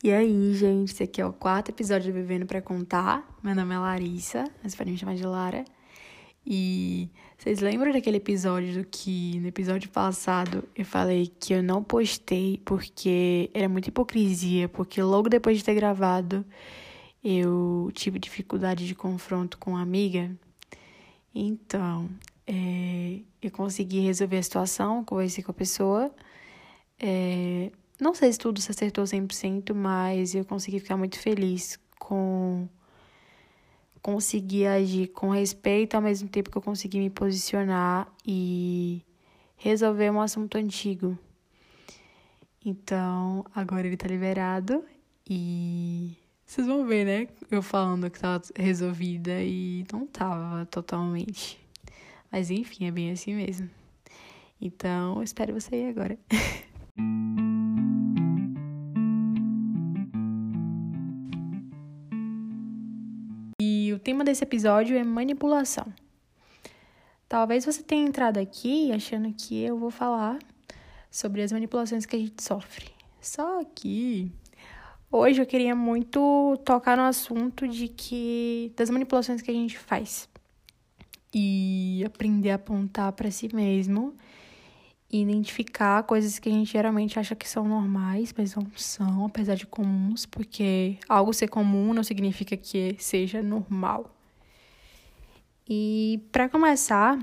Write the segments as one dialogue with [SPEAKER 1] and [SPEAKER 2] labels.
[SPEAKER 1] E aí, gente, esse aqui é o quarto episódio do Vivendo para Contar. Meu nome é Larissa, mas podem me chamar de Lara. E vocês lembram daquele episódio do que no episódio passado eu falei que eu não postei porque era muita hipocrisia, porque logo depois de ter gravado eu tive dificuldade de confronto com uma amiga. Então, é, eu consegui resolver a situação, conversei com a pessoa. É, não sei se tudo se acertou 100%, mas eu consegui ficar muito feliz com conseguir agir com respeito ao mesmo tempo que eu consegui me posicionar e resolver um assunto antigo. Então, agora ele tá liberado e vocês vão ver, né? Eu falando que tava resolvida e não tava totalmente. Mas enfim, é bem assim mesmo. Então, espero você aí agora. tema desse episódio é manipulação. Talvez você tenha entrado aqui achando que eu vou falar sobre as manipulações que a gente sofre. Só que hoje eu queria muito tocar no assunto de que das manipulações que a gente faz e aprender a apontar para si mesmo identificar coisas que a gente geralmente acha que são normais, mas não são, apesar de comuns, porque algo ser comum não significa que seja normal. E para começar,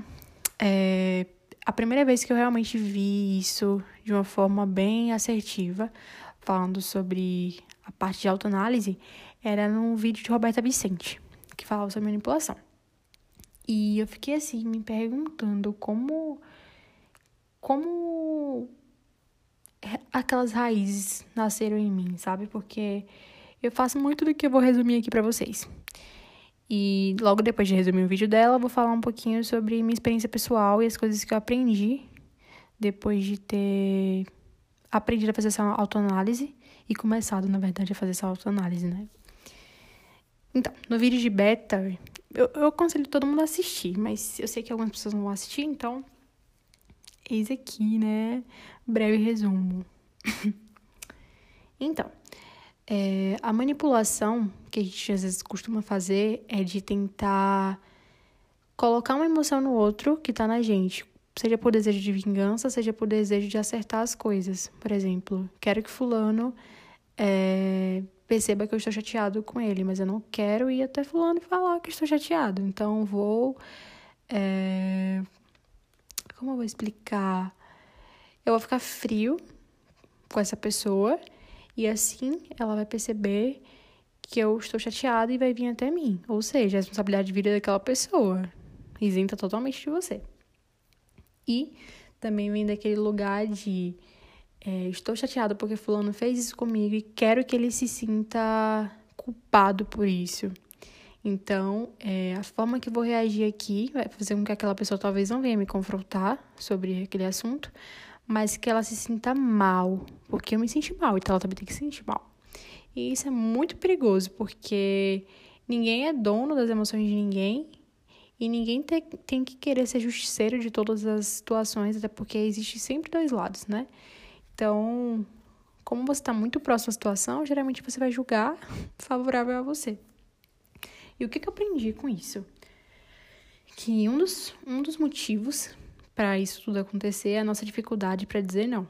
[SPEAKER 1] é, a primeira vez que eu realmente vi isso de uma forma bem assertiva, falando sobre a parte de autoanálise, era num vídeo de Roberta Vicente, que falava sobre manipulação. E eu fiquei assim, me perguntando como como aquelas raízes nasceram em mim, sabe? Porque eu faço muito do que eu vou resumir aqui para vocês. E logo depois de resumir o vídeo dela, eu vou falar um pouquinho sobre minha experiência pessoal e as coisas que eu aprendi depois de ter aprendido a fazer essa autoanálise e começado, na verdade, a fazer essa autoanálise, né? Então, no vídeo de beta, eu, eu aconselho todo mundo a assistir, mas eu sei que algumas pessoas não vão assistir, então Eis aqui, né? Breve resumo. então, é, a manipulação que a gente às vezes costuma fazer é de tentar colocar uma emoção no outro que tá na gente. Seja por desejo de vingança, seja por desejo de acertar as coisas. Por exemplo, quero que Fulano é, perceba que eu estou chateado com ele, mas eu não quero ir até Fulano e falar que estou chateado. Então, vou. É, como eu vou explicar? Eu vou ficar frio com essa pessoa e assim ela vai perceber que eu estou chateada e vai vir até mim. Ou seja, a responsabilidade de vida daquela pessoa isenta totalmente de você. E também vem daquele lugar de é, estou chateada porque fulano fez isso comigo e quero que ele se sinta culpado por isso. Então, é, a forma que eu vou reagir aqui vai fazer com que aquela pessoa talvez não venha me confrontar sobre aquele assunto, mas que ela se sinta mal, porque eu me senti mal, então ela também tem que se sentir mal. E isso é muito perigoso, porque ninguém é dono das emoções de ninguém e ninguém te, tem que querer ser justiceiro de todas as situações, até porque existe sempre dois lados, né? Então, como você está muito próximo à situação, geralmente você vai julgar favorável a você. E o que, que eu aprendi com isso? Que um dos, um dos motivos para isso tudo acontecer é a nossa dificuldade para dizer não.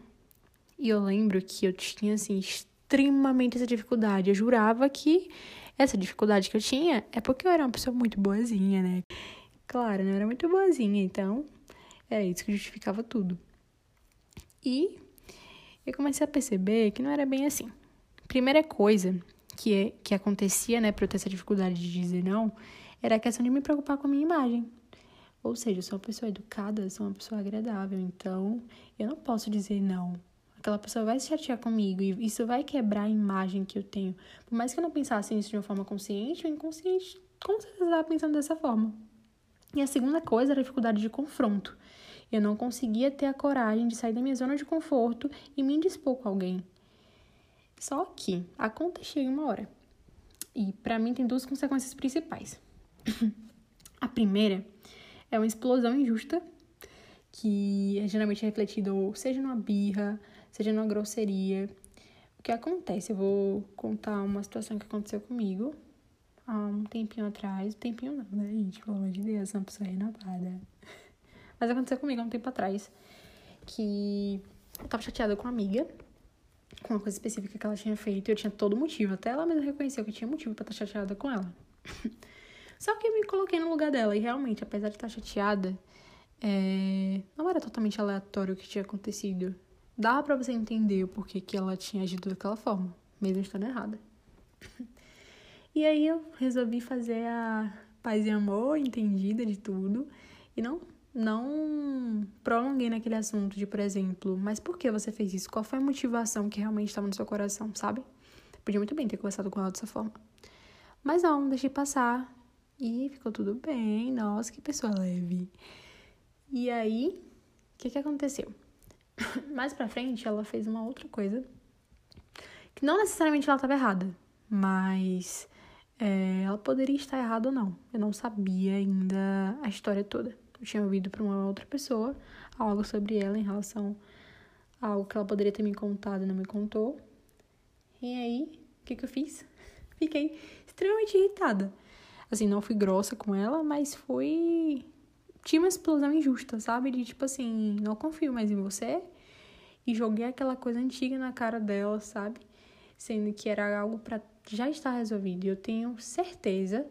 [SPEAKER 1] E eu lembro que eu tinha, assim, extremamente essa dificuldade. Eu jurava que essa dificuldade que eu tinha é porque eu era uma pessoa muito boazinha, né? Claro, não era muito boazinha, então era isso que justificava tudo. E eu comecei a perceber que não era bem assim. Primeira coisa que, que acontecia, né, para eu ter essa dificuldade de dizer não, era a questão de me preocupar com a minha imagem. Ou seja, eu sou uma pessoa educada, sou uma pessoa agradável, então eu não posso dizer não. Aquela pessoa vai se chatear comigo e isso vai quebrar a imagem que eu tenho. Por mais que eu não pensasse nisso de uma forma consciente, o inconsciente com certeza estava pensando dessa forma. E a segunda coisa era a dificuldade de confronto. Eu não conseguia ter a coragem de sair da minha zona de conforto e me indispor com alguém. Só que a conta chega uma hora. E para mim tem duas consequências principais. a primeira é uma explosão injusta, que é geralmente refletida ou seja numa birra, seja numa grosseria. O que acontece? Eu vou contar uma situação que aconteceu comigo há um tempinho atrás. Tempinho não, né, gente? Pelo amor de Deus, uma pessoa renovada. Mas aconteceu comigo há um tempo atrás. Que eu tava chateada com uma amiga. Com uma coisa específica que ela tinha feito. Eu tinha todo motivo. Até ela mesma reconheceu que tinha motivo pra estar chateada com ela. Só que eu me coloquei no lugar dela. E realmente, apesar de estar chateada, é... não era totalmente aleatório o que tinha acontecido. Dava pra você entender o porquê que ela tinha agido daquela forma. Mesmo estando errada. E aí eu resolvi fazer a paz e amor, entendida de tudo. E não, não prolonguei naquele assunto de, por exemplo, mas por que você fez isso? Qual foi a motivação que realmente estava no seu coração, sabe? Podia muito bem ter conversado com ela dessa forma. Mas não, deixei passar. E ficou tudo bem. Nossa, que pessoa leve. E aí, o que, que aconteceu? Mais pra frente, ela fez uma outra coisa. Que não necessariamente ela estava errada, mas é, ela poderia estar errada ou não. Eu não sabia ainda a história toda. Tinha ouvido para uma outra pessoa algo sobre ela em relação a algo que ela poderia ter me contado e não me contou. E aí, o que, que eu fiz? Fiquei extremamente irritada. Assim, não fui grossa com ela, mas fui. Tinha uma explosão injusta, sabe? De tipo assim, não confio mais em você. E joguei aquela coisa antiga na cara dela, sabe? Sendo que era algo para já está resolvido. E eu tenho certeza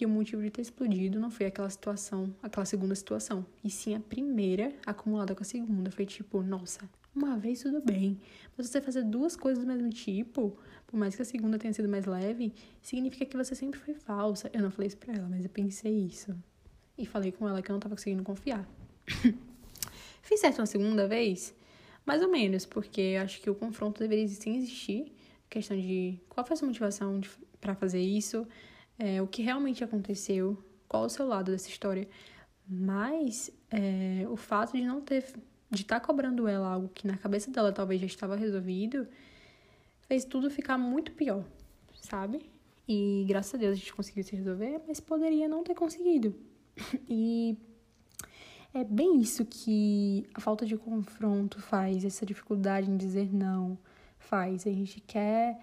[SPEAKER 1] que o motivo de ter explodido não foi aquela situação, aquela segunda situação, e sim a primeira acumulada com a segunda. Foi tipo, nossa, uma vez tudo bem, mas você fazer duas coisas do mesmo tipo, por mais que a segunda tenha sido mais leve, significa que você sempre foi falsa. Eu não falei isso pra ela, mas eu pensei isso. E falei com ela que eu não tava conseguindo confiar. Fiz certo uma segunda vez? Mais ou menos, porque acho que o confronto deveria existir questão de qual foi a sua motivação para fazer isso, é, o que realmente aconteceu, qual o seu lado dessa história. Mas é, o fato de não ter, de estar tá cobrando ela algo que na cabeça dela talvez já estava resolvido, fez tudo ficar muito pior, sabe? E graças a Deus a gente conseguiu se resolver, mas poderia não ter conseguido. E é bem isso que a falta de confronto faz, essa dificuldade em dizer não, faz. A gente quer.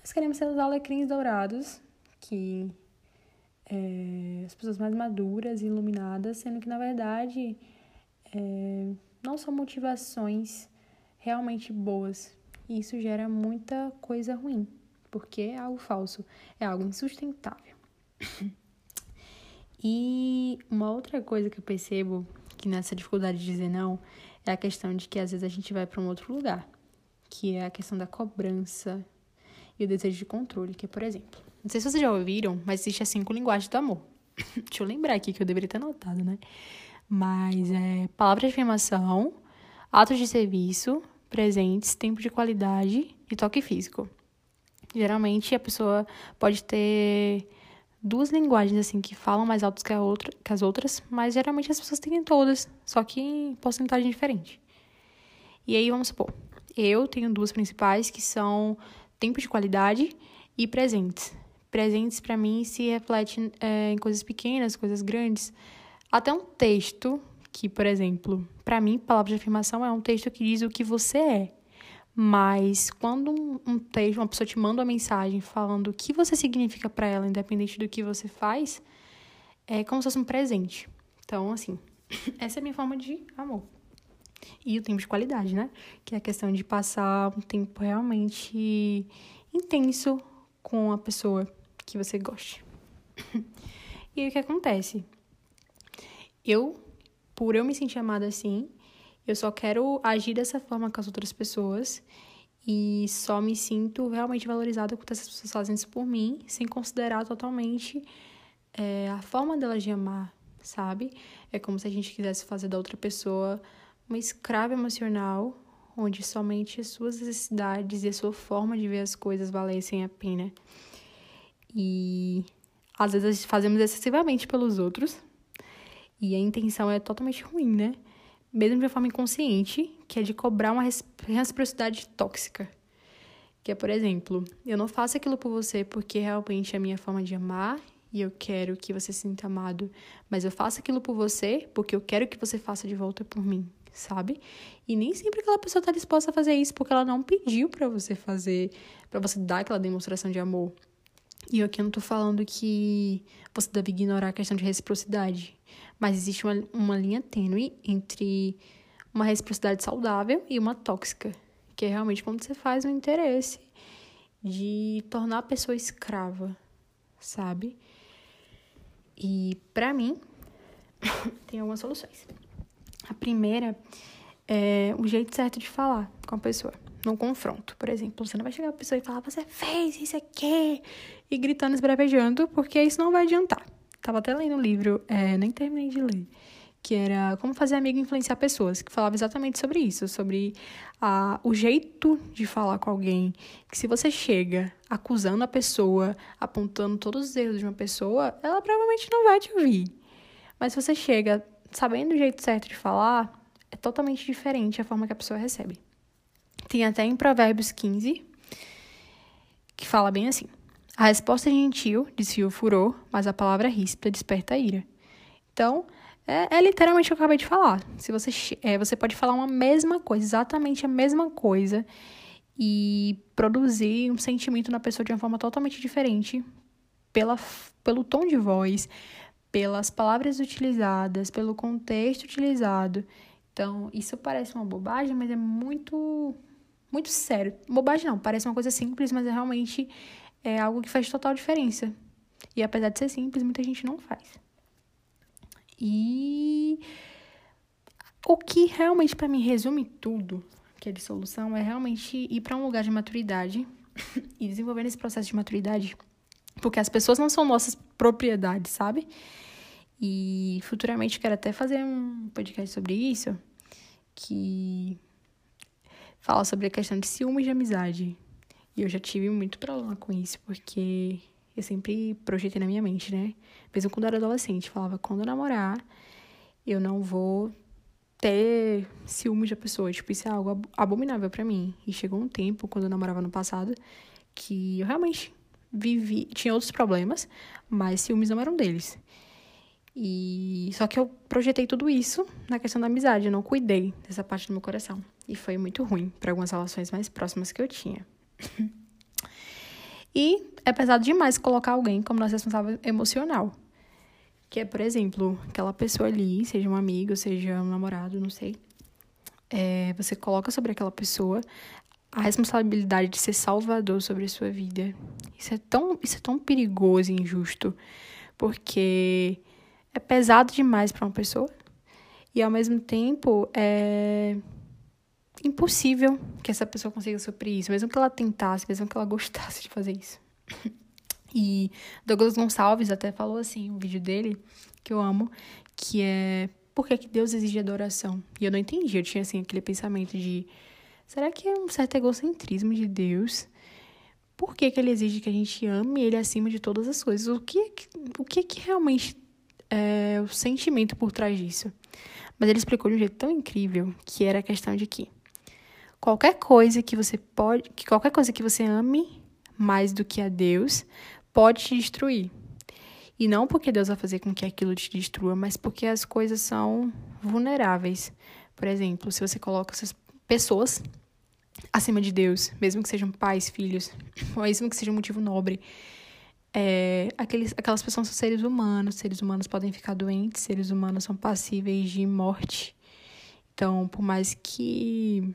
[SPEAKER 1] Nós queremos ser os alecrins dourados, que é, as pessoas mais maduras e iluminadas, sendo que na verdade é, não são motivações realmente boas. E isso gera muita coisa ruim, porque é algo falso, é algo insustentável. e uma outra coisa que eu percebo que nessa dificuldade de dizer não é a questão de que às vezes a gente vai para um outro lugar que é a questão da cobrança e o desejo de controle, que é, por exemplo, não sei se vocês já ouviram, mas existe as cinco linguagens do amor. Deixa eu lembrar aqui que eu deveria ter anotado, né? Mas é palavra de afirmação, atos de serviço, presentes, tempo de qualidade e toque físico. Geralmente a pessoa pode ter duas linguagens assim que falam mais altos que, outra, que as outras, mas geralmente as pessoas têm todas, só que em porcentagem diferente. E aí vamos supor, eu tenho duas principais que são tempo de qualidade e presentes. Presentes para mim se reflete é, em coisas pequenas, coisas grandes, até um texto que, por exemplo, para mim, palavra de afirmação é um texto que diz o que você é. Mas quando um, um texto, uma pessoa te manda uma mensagem falando o que você significa para ela, independente do que você faz, é como se fosse um presente. Então, assim, essa é a minha forma de amor. E o tempo de qualidade, né? Que é a questão de passar um tempo realmente intenso com a pessoa que você goste. e aí o que acontece? Eu, por eu me sentir amada assim, eu só quero agir dessa forma com as outras pessoas e só me sinto realmente valorizada quando essas pessoas fazem isso por mim, sem considerar totalmente é, a forma delas de amar, sabe? É como se a gente quisesse fazer da outra pessoa uma escrava emocional, onde somente as suas necessidades e a sua forma de ver as coisas valessem a pena. E às vezes fazemos excessivamente pelos outros, e a intenção é totalmente ruim, né? Mesmo de uma forma inconsciente, que é de cobrar uma reciprocidade tóxica. Que é, por exemplo, eu não faço aquilo por você porque realmente é a minha forma de amar e eu quero que você se sinta amado, mas eu faço aquilo por você porque eu quero que você faça de volta por mim sabe? E nem sempre aquela pessoa está disposta a fazer isso porque ela não pediu para você fazer, para você dar aquela demonstração de amor. E aqui eu não tô falando que você deve ignorar a questão de reciprocidade, mas existe uma, uma linha tênue entre uma reciprocidade saudável e uma tóxica, que é realmente quando você faz um interesse de tornar a pessoa escrava, sabe? E para mim tem algumas soluções. A primeira é o jeito certo de falar com a pessoa. Num confronto, por exemplo. Você não vai chegar a pessoa e falar, você fez isso aqui, e gritando, esbravejando, porque isso não vai adiantar. Tava até lendo um livro, é, nem terminei de ler, que era Como Fazer Amigo Influenciar Pessoas, que falava exatamente sobre isso, sobre a, o jeito de falar com alguém. Que se você chega acusando a pessoa, apontando todos os erros de uma pessoa, ela provavelmente não vai te ouvir. Mas se você chega sabendo o jeito certo de falar, é totalmente diferente a forma que a pessoa recebe. Tem até em Provérbios 15, que fala bem assim: A resposta é gentil desfia o furor, mas a palavra ríspida desperta a ira. Então, é, é, literalmente o que eu acabei de falar. Se você, é, você pode falar uma mesma coisa, exatamente a mesma coisa, e produzir um sentimento na pessoa de uma forma totalmente diferente pela, pelo tom de voz, pelas palavras utilizadas, pelo contexto utilizado. Então, isso parece uma bobagem, mas é muito, muito sério. Bobagem não, parece uma coisa simples, mas é realmente é algo que faz total diferença. E apesar de ser simples, muita gente não faz. E o que realmente para mim resume tudo, que é de solução, é realmente ir para um lugar de maturidade e desenvolver esse processo de maturidade, porque as pessoas não são nossas propriedades, sabe? E futuramente quero até fazer um podcast sobre isso, que fala sobre a questão de ciúmes de amizade. E eu já tive muito problema com isso, porque eu sempre projetei na minha mente, né? Mesmo quando eu era adolescente, falava, quando eu namorar, eu não vou ter ciúmes da pessoa. Tipo, isso é algo abominável para mim. E chegou um tempo, quando eu namorava no passado, que eu realmente vivi... Tinha outros problemas, mas ciúmes não eram deles. E só que eu projetei tudo isso na questão da amizade, eu não cuidei dessa parte do meu coração. E foi muito ruim para algumas relações mais próximas que eu tinha. e é pesado demais colocar alguém como nosso responsável emocional. Que é, por exemplo, aquela pessoa ali, seja um amigo, seja um namorado, não sei. É, você coloca sobre aquela pessoa a responsabilidade de ser salvador sobre a sua vida. Isso é tão, isso é tão perigoso e injusto. Porque é pesado demais para uma pessoa e ao mesmo tempo é impossível que essa pessoa consiga suprir isso, mesmo que ela tentasse, mesmo que ela gostasse de fazer isso. E Douglas Gonçalves até falou assim, um vídeo dele que eu amo, que é por que, que Deus exige adoração? E eu não entendi, eu tinha assim aquele pensamento de será que é um certo egocentrismo de Deus? Por que, que ele exige que a gente ame ele acima de todas as coisas? O que, o que que realmente é, o sentimento por trás disso. Mas ele explicou de um jeito tão incrível que era a questão de que qualquer coisa que você pode, que qualquer coisa que você ame mais do que a Deus pode te destruir. E não porque Deus vai fazer com que aquilo te destrua, mas porque as coisas são vulneráveis. Por exemplo, se você coloca essas pessoas acima de Deus, mesmo que sejam pais, filhos, mesmo que seja um motivo nobre, é, aqueles, aquelas pessoas são seres humanos, seres humanos podem ficar doentes, seres humanos são passíveis de morte. Então, por mais que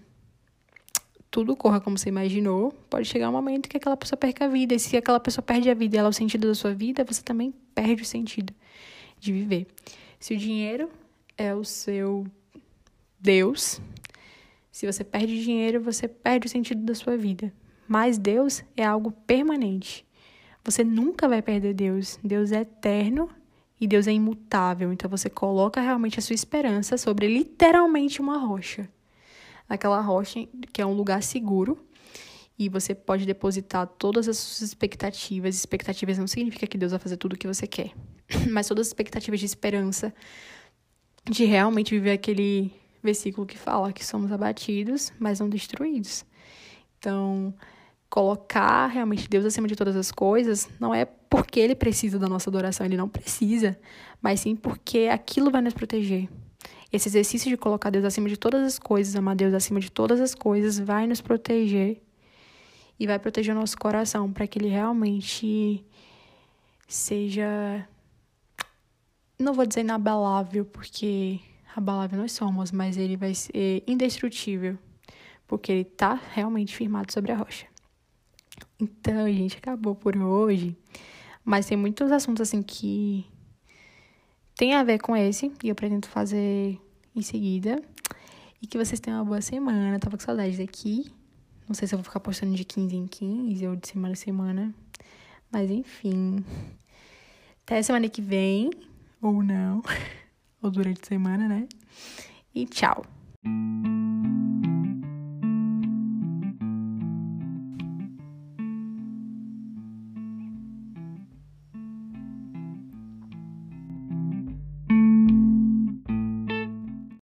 [SPEAKER 1] tudo corra como você imaginou, pode chegar um momento que aquela pessoa perca a vida. E se aquela pessoa perde a vida e ela é o sentido da sua vida, você também perde o sentido de viver. Se o dinheiro é o seu Deus, se você perde dinheiro, você perde o sentido da sua vida. Mas Deus é algo permanente. Você nunca vai perder Deus. Deus é eterno e Deus é imutável. Então você coloca realmente a sua esperança sobre literalmente uma rocha. Aquela rocha que é um lugar seguro e você pode depositar todas as suas expectativas. Expectativas não significa que Deus vai fazer tudo o que você quer, mas todas as expectativas de esperança, de realmente viver aquele versículo que fala que somos abatidos, mas não destruídos. Então, colocar realmente Deus acima de todas as coisas, não é porque ele precisa da nossa adoração, ele não precisa, mas sim porque aquilo vai nos proteger. Esse exercício de colocar Deus acima de todas as coisas, amar Deus acima de todas as coisas, vai nos proteger e vai proteger o nosso coração para que ele realmente seja. Não vou dizer inabalável, porque abalável nós somos, mas ele vai ser indestrutível, porque ele tá realmente firmado sobre a rocha. Então, gente, acabou por hoje. Mas tem muitos assuntos assim que tem a ver com esse e eu pretendo fazer em seguida. E que vocês tenham uma boa semana. Tava com saudade daqui. Não sei se eu vou ficar postando de 15 em 15 ou de semana em semana. Mas enfim. Até semana que vem. Ou não. ou durante a semana, né? E tchau.